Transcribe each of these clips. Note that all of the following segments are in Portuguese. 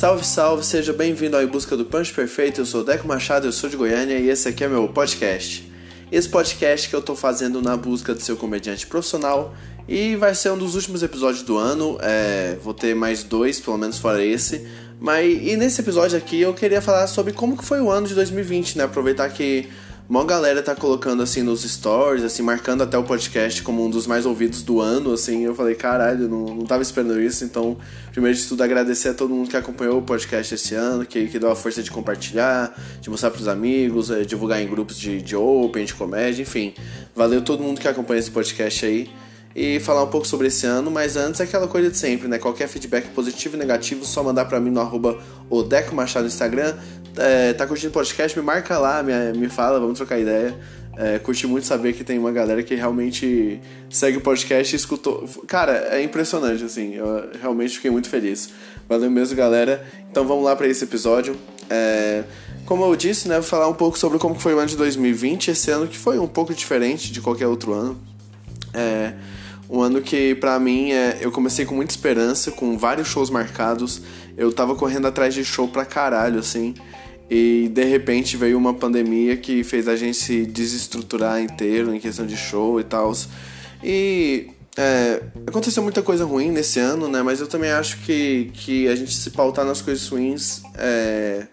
Salve, salve, seja bem-vindo ao Em Busca do Punch Perfeito. Eu sou Deco Machado, eu sou de Goiânia e esse aqui é meu podcast. Esse podcast que eu tô fazendo na busca de ser comediante profissional e vai ser um dos últimos episódios do ano. É, vou ter mais dois, pelo menos fora esse. Mas e nesse episódio aqui eu queria falar sobre como que foi o ano de 2020, né? Aproveitar que uma galera tá colocando assim nos stories, assim, marcando até o podcast como um dos mais ouvidos do ano, assim. Eu falei, caralho, não, não tava esperando isso. Então, primeiro de tudo, agradecer a todo mundo que acompanhou o podcast esse ano, que, que deu a força de compartilhar, de mostrar pros amigos, é, divulgar em grupos de, de open, de comédia, enfim. Valeu todo mundo que acompanha esse podcast aí e falar um pouco sobre esse ano, mas antes é aquela coisa de sempre, né? Qualquer feedback positivo e negativo, só mandar para mim no arroba Machado no Instagram, é, tá curtindo o podcast, me marca lá, me, me fala, vamos trocar ideia. É, curti muito saber que tem uma galera que realmente segue o podcast e escutou. Cara, é impressionante, assim. Eu realmente fiquei muito feliz. Valeu mesmo, galera. Então vamos lá para esse episódio. É, como eu disse, né, vou falar um pouco sobre como foi o ano de 2020, esse ano que foi um pouco diferente de qualquer outro ano. É, um ano que, para mim, é, eu comecei com muita esperança, com vários shows marcados. Eu tava correndo atrás de show pra caralho, assim. E de repente veio uma pandemia que fez a gente se desestruturar inteiro em questão de show e tal. E é, aconteceu muita coisa ruim nesse ano, né? Mas eu também acho que, que a gente se pautar nas coisas ruins é,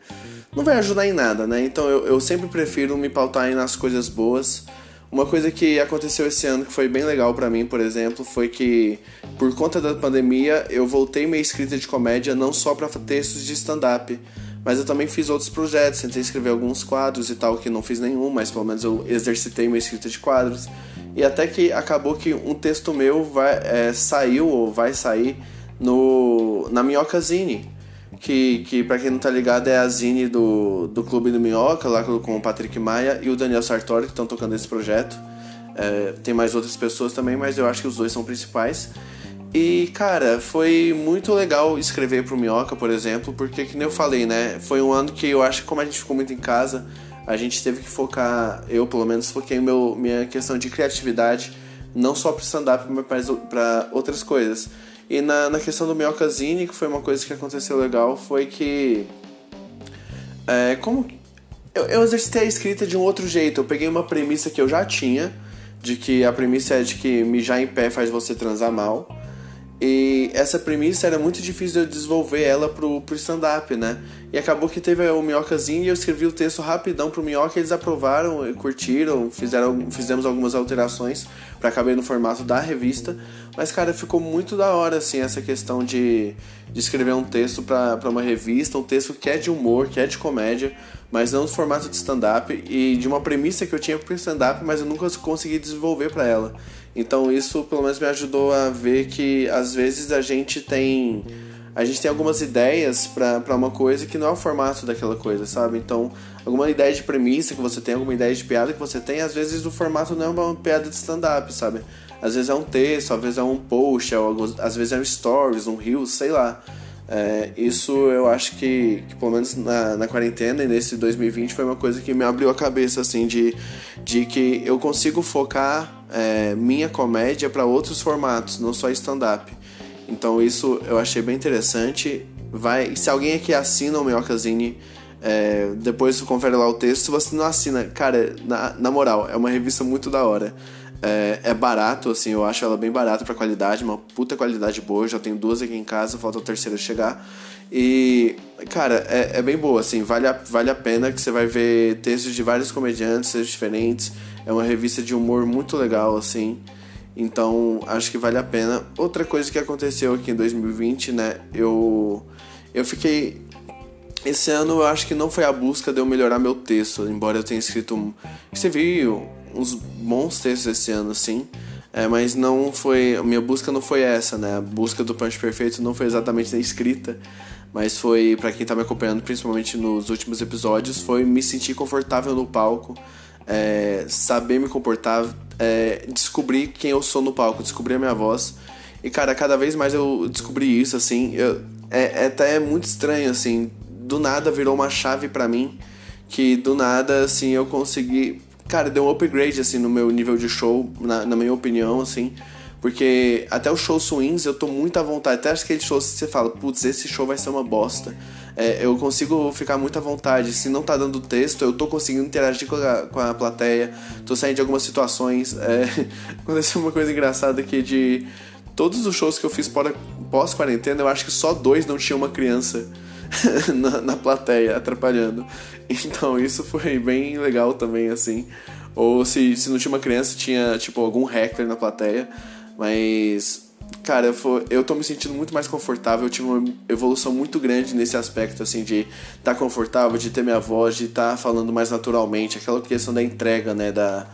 não vai ajudar em nada, né? Então eu, eu sempre prefiro me pautar nas coisas boas. Uma coisa que aconteceu esse ano que foi bem legal para mim, por exemplo, foi que por conta da pandemia eu voltei minha escrita de comédia não só para textos de stand-up, mas eu também fiz outros projetos, tentei escrever alguns quadros e tal, que não fiz nenhum, mas pelo menos eu exercitei minha escrita de quadros. E até que acabou que um texto meu vai, é, saiu ou vai sair no, na Minhoca Zine que, que para quem não tá ligado é a Zine do, do Clube do Minhoca, lá com o Patrick Maia e o Daniel Sartori, que estão tocando esse projeto. É, tem mais outras pessoas também, mas eu acho que os dois são principais. E, cara, foi muito legal escrever pro Minhoca, por exemplo, porque, que nem eu falei, né? Foi um ano que eu acho que, como a gente ficou muito em casa, a gente teve que focar, eu pelo menos foquei meu, minha questão de criatividade, não só pro stand-up, mas para outras coisas. E na, na questão do Minhocazine, que foi uma coisa que aconteceu legal, foi que. É, como. Eu, eu exercitei a escrita de um outro jeito. Eu peguei uma premissa que eu já tinha, de que a premissa é de que mijar em pé faz você transar mal. E essa premissa era muito difícil de eu desenvolver ela pro, pro stand-up, né? E acabou que teve o Minhocazinho e eu escrevi o texto rapidão pro Minhoca, eles aprovaram, curtiram, fizeram, fizemos algumas alterações para caber no formato da revista. Mas, cara, ficou muito da hora, assim, essa questão de, de escrever um texto para uma revista, um texto que é de humor, que é de comédia, mas não no formato de stand-up e de uma premissa que eu tinha pro stand-up, mas eu nunca consegui desenvolver para ela. Então isso pelo menos me ajudou a ver que às vezes a gente tem a gente tem algumas ideias para uma coisa que não é o formato daquela coisa, sabe? Então, alguma ideia de premissa que você tem, alguma ideia de piada que você tem, às vezes o formato não é uma piada de stand-up, sabe? Às vezes é um texto, às vezes é um post, às vezes é um stories, um reel, sei lá. É, isso eu acho que, que pelo menos na, na, quarentena e nesse 2020 foi uma coisa que me abriu a cabeça assim de, de que eu consigo focar é, minha comédia para outros formatos, não só stand-up. Então isso eu achei bem interessante. Vai, se alguém aqui assina o Minhocazine, é, depois confere lá o texto. Se você não assina, cara, na, na moral, é uma revista muito da hora. É, é, barato, assim, eu acho ela bem barata pra qualidade, uma puta qualidade boa. Eu já tenho duas aqui em casa, falta o terceiro chegar. E, cara, é, é, bem boa, assim, vale a, vale a pena que você vai ver textos de vários comediantes, diferentes. É uma revista de humor muito legal, assim. Então, acho que vale a pena. Outra coisa que aconteceu aqui em 2020, né? Eu, eu fiquei. Esse ano eu acho que não foi a busca de eu melhorar meu texto, embora eu tenha escrito. Escrevi uns bons textos esse ano, sim. É, mas não foi. A minha busca não foi essa, né? A busca do Punch Perfeito não foi exatamente na escrita, mas foi, para quem tá me acompanhando, principalmente nos últimos episódios, foi me sentir confortável no palco, é, saber me comportar, é, descobrir quem eu sou no palco, descobrir a minha voz. E, cara, cada vez mais eu descobri isso, assim. Eu, é, é até muito estranho, assim. Do nada virou uma chave para mim que do nada, assim, eu consegui. Cara, deu um upgrade, assim, no meu nível de show, na, na minha opinião, assim. Porque até os shows swings eu tô muito à vontade. Até aqueles shows que você fala, putz, esse show vai ser uma bosta. É, eu consigo ficar muito à vontade. Se não tá dando texto, eu tô conseguindo interagir com a, com a plateia. Tô saindo de algumas situações. É, aconteceu uma coisa engraçada aqui de todos os shows que eu fiz pós-quarentena, eu acho que só dois não tinha uma criança na, na plateia atrapalhando. Então isso foi bem legal também, assim. Ou se, se não tinha uma criança, tinha tipo algum hacker na plateia. Mas, cara, eu, eu tô me sentindo muito mais confortável. Eu tive uma evolução muito grande nesse aspecto, assim, de estar tá confortável, de ter minha voz, de estar tá falando mais naturalmente. Aquela questão da entrega, né? Da,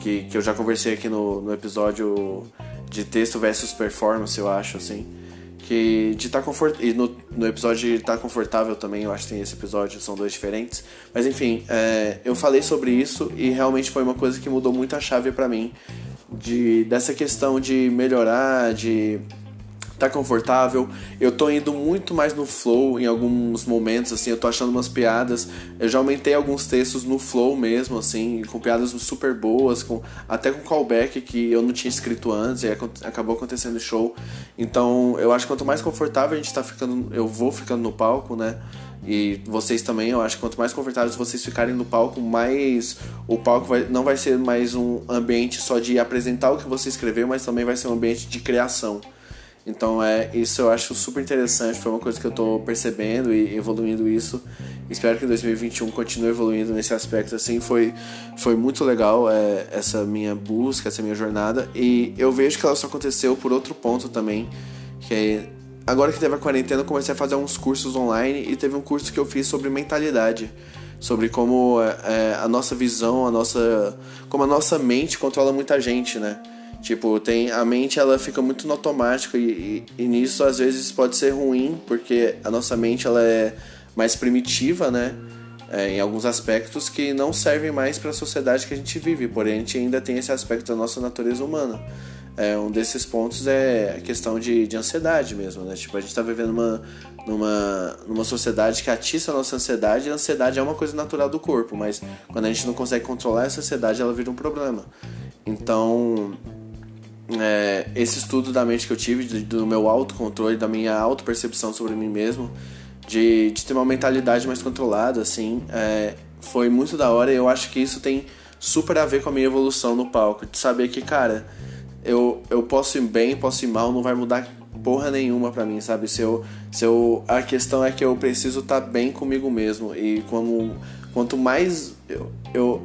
que, que eu já conversei aqui no, no episódio de texto versus performance, eu acho, assim. Que de tá confortável. E no, no episódio de estar tá confortável também, eu acho que tem esse episódio, são dois diferentes. Mas enfim, é, eu falei sobre isso e realmente foi uma coisa que mudou muito a chave para mim de dessa questão de melhorar, de tá confortável. Eu tô indo muito mais no flow em alguns momentos, assim, eu tô achando umas piadas. Eu já aumentei alguns textos no flow mesmo, assim, com piadas super boas, com até com callback que eu não tinha escrito antes e acabou acontecendo no show. Então, eu acho que quanto mais confortável a gente tá ficando, eu vou ficando no palco, né? E vocês também, eu acho que quanto mais confortáveis vocês ficarem no palco, mais o palco vai, não vai ser mais um ambiente só de apresentar o que você escreveu, mas também vai ser um ambiente de criação. Então é isso eu acho super interessante, foi uma coisa que eu estou percebendo e evoluindo isso. Espero que 2021 continue evoluindo nesse aspecto assim. Foi foi muito legal é, essa minha busca, essa minha jornada e eu vejo que ela só aconteceu por outro ponto também, que é agora que teve a quarentena, eu comecei a fazer uns cursos online e teve um curso que eu fiz sobre mentalidade, sobre como é, a nossa visão, a nossa, como a nossa mente controla muita gente, né? Tipo, tem a mente ela fica muito no automático e, e, e nisso às vezes pode ser ruim porque a nossa mente ela é mais primitiva, né? É, em alguns aspectos que não servem mais para a sociedade que a gente vive, porém a gente ainda tem esse aspecto da nossa natureza humana. É, um desses pontos é a questão de, de ansiedade mesmo, né? Tipo, a gente está vivendo numa, numa, numa sociedade que atiça a nossa ansiedade e a ansiedade é uma coisa natural do corpo, mas quando a gente não consegue controlar essa ansiedade, ela vira um problema. Então, é, esse estudo da mente que eu tive, do meu autocontrole, da minha autopercepção sobre mim mesmo, de, de ter uma mentalidade mais controlada, assim, é, foi muito da hora e eu acho que isso tem super a ver com a minha evolução no palco, de saber que, cara eu, eu posso ir bem, posso ir mal, não vai mudar porra nenhuma para mim, sabe? Se eu, se eu, a questão é que eu preciso estar tá bem comigo mesmo e como, quanto mais eu, eu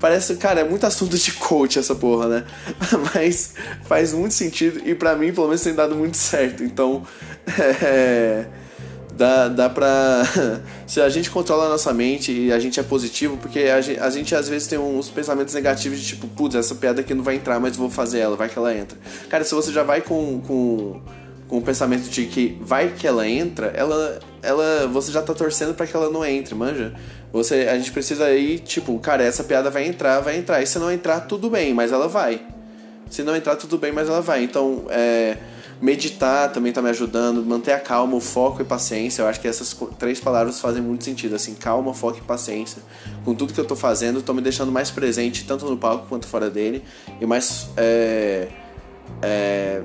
parece, cara, é muito assunto de coach essa porra, né? Mas faz muito sentido e para mim pelo menos tem dado muito certo. Então, é, dá, dá pra. Se a gente controla a nossa mente e a gente é positivo, porque a gente, a gente às vezes tem uns pensamentos negativos de tipo, putz, essa piada aqui não vai entrar, mas vou fazer ela, vai que ela entra. Cara, se você já vai com, com, com o pensamento de que vai que ela entra, ela, ela você já tá torcendo para que ela não entre, manja? Você, a gente precisa ir, tipo, cara, essa piada vai entrar, vai entrar. E se não entrar, tudo bem, mas ela vai. Se não entrar, tudo bem, mas ela vai. Então, é Meditar também tá me ajudando, manter a calma, o foco e paciência. Eu acho que essas três palavras fazem muito sentido, assim, calma, foco e paciência. Com tudo que eu tô fazendo, tô me deixando mais presente, tanto no palco quanto fora dele, e mais é, é,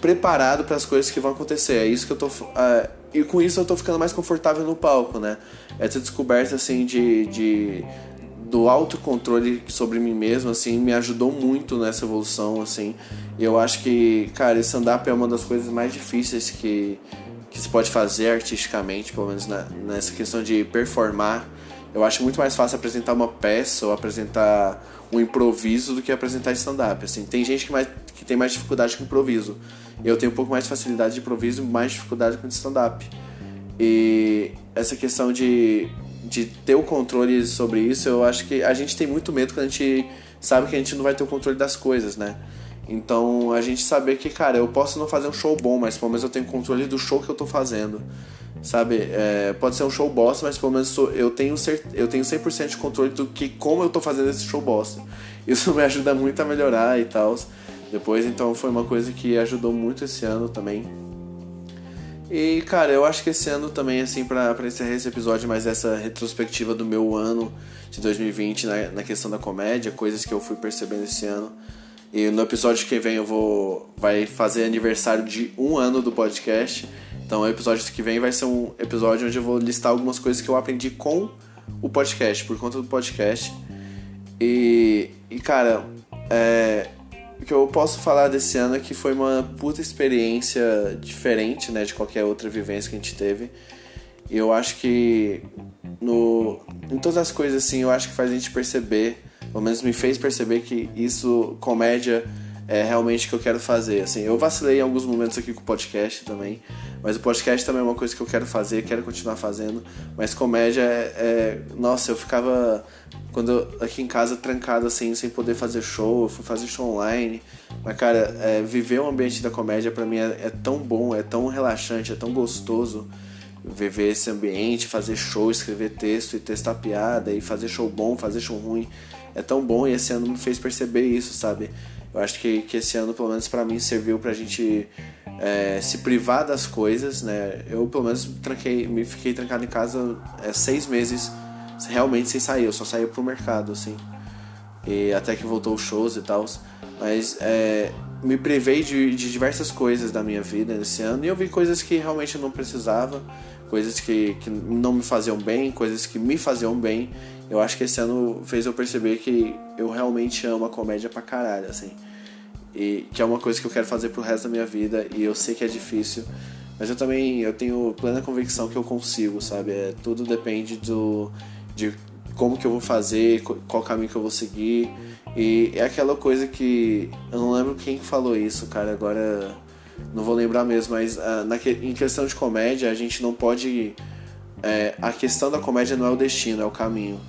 preparado para as coisas que vão acontecer. É isso que eu tô. É, e com isso eu tô ficando mais confortável no palco, né? Essa descoberta, assim, de, de do autocontrole sobre mim mesmo, assim, me ajudou muito nessa evolução, assim. E eu acho que, cara, esse stand-up é uma das coisas mais difíceis que, que se pode fazer artisticamente, pelo menos na, nessa questão de performar. Eu acho muito mais fácil apresentar uma peça ou apresentar um improviso do que apresentar stand-up. Assim, tem gente que, mais, que tem mais dificuldade com improviso. Eu tenho um pouco mais de facilidade de improviso mais dificuldade com stand-up. E essa questão de de ter o controle sobre isso, eu acho que a gente tem muito medo quando a gente sabe que a gente não vai ter o controle das coisas, né? Então a gente saber que, cara, eu posso não fazer um show bom, mas pelo menos eu tenho controle do show que eu tô fazendo. Sabe? É, pode ser um show bosta, mas pelo menos eu tenho, eu tenho 100% de controle do que como eu tô fazendo esse show bosta. Isso me ajuda muito a melhorar e tal. Depois, então, foi uma coisa que ajudou muito esse ano também. E, cara, eu acho que esse ano também, assim, pra, pra encerrar esse episódio, mais essa retrospectiva do meu ano de 2020 na, na questão da comédia, coisas que eu fui percebendo esse ano. E no episódio que vem eu vou. Vai fazer aniversário de um ano do podcast. Então o episódio que vem vai ser um episódio onde eu vou listar algumas coisas que eu aprendi com o podcast, por conta do podcast. E, e cara, é, o que eu posso falar desse ano é que foi uma puta experiência diferente, né, de qualquer outra vivência que a gente teve. E eu acho que no, em todas as coisas assim, eu acho que faz a gente perceber, pelo menos me fez perceber que isso, comédia, é realmente o que eu quero fazer. Assim, eu vacilei em alguns momentos aqui com o podcast também, mas o podcast também é uma coisa que eu quero fazer, quero continuar fazendo. Mas comédia é, é nossa, eu ficava quando eu, aqui em casa trancado assim, sem poder fazer show, eu fui fazer show online. Mas cara, é, viver o ambiente da comédia para mim é, é tão bom, é tão relaxante, é tão gostoso viver esse ambiente, fazer show, escrever texto e testar piada e fazer show bom, fazer show ruim. É tão bom e esse ano me fez perceber isso, sabe? Eu acho que, que esse ano, pelo menos para mim, serviu pra gente é, se privar das coisas, né? Eu, pelo menos, tranquei, me fiquei trancado em casa é, seis meses realmente sem sair. Eu só saía pro mercado, assim. E até que voltou os shows e tal. Mas é, me privei de, de diversas coisas da minha vida nesse ano e eu vi coisas que realmente eu não precisava, coisas que, que não me faziam bem, coisas que me faziam bem. Eu acho que esse ano fez eu perceber que eu realmente amo a comédia pra caralho, assim. E que é uma coisa que eu quero fazer pro resto da minha vida e eu sei que é difícil, mas eu também eu tenho plena convicção que eu consigo, sabe? É, tudo depende do de como que eu vou fazer, qual caminho que eu vou seguir. E é aquela coisa que eu não lembro quem falou isso, cara, agora não vou lembrar mesmo, mas uh, na, em questão de comédia, a gente não pode. É, a questão da comédia não é o destino, é o caminho.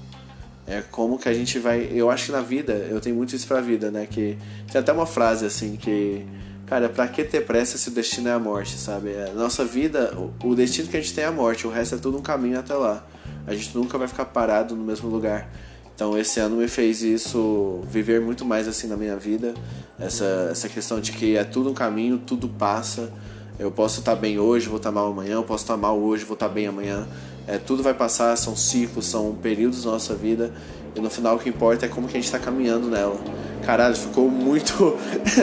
É como que a gente vai. Eu acho que na vida, eu tenho muito isso pra vida, né? Que tem até uma frase assim que. Cara, pra que ter pressa se o destino é a morte, sabe? A nossa vida, o destino que a gente tem é a morte, o resto é tudo um caminho até lá. A gente nunca vai ficar parado no mesmo lugar. Então esse ano me fez isso viver muito mais assim na minha vida. Essa, essa questão de que é tudo um caminho, tudo passa. Eu posso estar bem hoje, vou estar mal amanhã, eu posso estar mal hoje, vou estar bem amanhã. É, tudo vai passar, são ciclos, são períodos da nossa vida. E no final o que importa é como que a gente está caminhando nela. Caralho, ficou muito.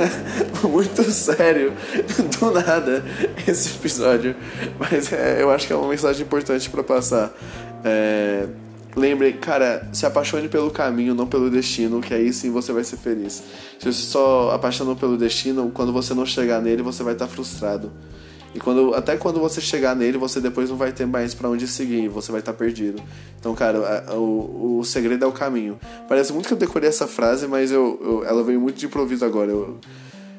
muito sério do nada esse episódio. Mas é, eu acho que é uma mensagem importante para passar. É, lembre, cara, se apaixone pelo caminho, não pelo destino, que aí sim você vai ser feliz. Se você só apaixonou pelo destino, quando você não chegar nele, você vai estar tá frustrado. E quando, até quando você chegar nele, você depois não vai ter mais para onde seguir, você vai estar tá perdido. Então, cara, a, o, o segredo é o caminho. Parece muito que eu decorei essa frase, mas eu, eu ela veio muito de improviso agora. Eu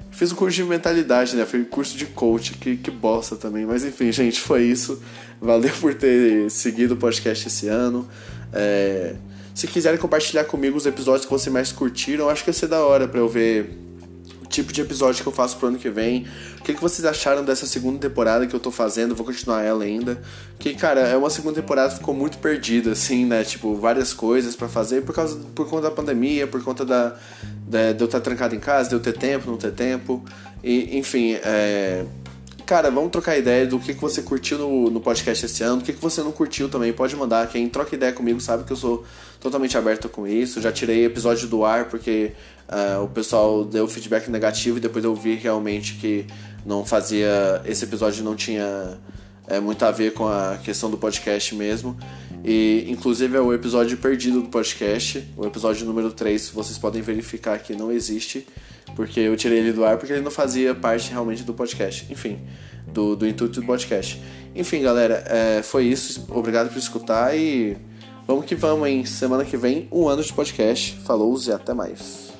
fiz um curso de mentalidade, né? Foi um curso de coach, que, que bosta também. Mas enfim, gente, foi isso. Valeu por ter seguido o podcast esse ano. É, se quiserem compartilhar comigo os episódios que vocês mais curtiram, acho que ia ser da hora pra eu ver tipo de episódio que eu faço pro ano que vem. O que, que vocês acharam dessa segunda temporada que eu tô fazendo? Vou continuar ela ainda. Que, cara, é uma segunda temporada que ficou muito perdida, assim, né? Tipo, várias coisas para fazer por causa por conta da pandemia, por conta da, da de eu estar trancado em casa, de eu ter tempo, não ter tempo. E, enfim, é, Cara, vamos trocar ideia do que, que você curtiu no, no podcast esse ano, o que, que você não curtiu também. Pode mandar. Quem troca ideia comigo sabe que eu sou totalmente aberto com isso. Já tirei episódio do ar porque uh, o pessoal deu feedback negativo e depois eu vi realmente que não fazia. Esse episódio não tinha é, muito a ver com a questão do podcast mesmo. E inclusive é o episódio perdido do podcast, o episódio número 3, vocês podem verificar que não existe porque eu tirei ele do ar porque ele não fazia parte realmente do podcast. Enfim, do, do intuito do podcast. Enfim, galera, é, foi isso. Obrigado por escutar e vamos que vamos, hein? Semana que vem, um ano de podcast. Falou e até mais.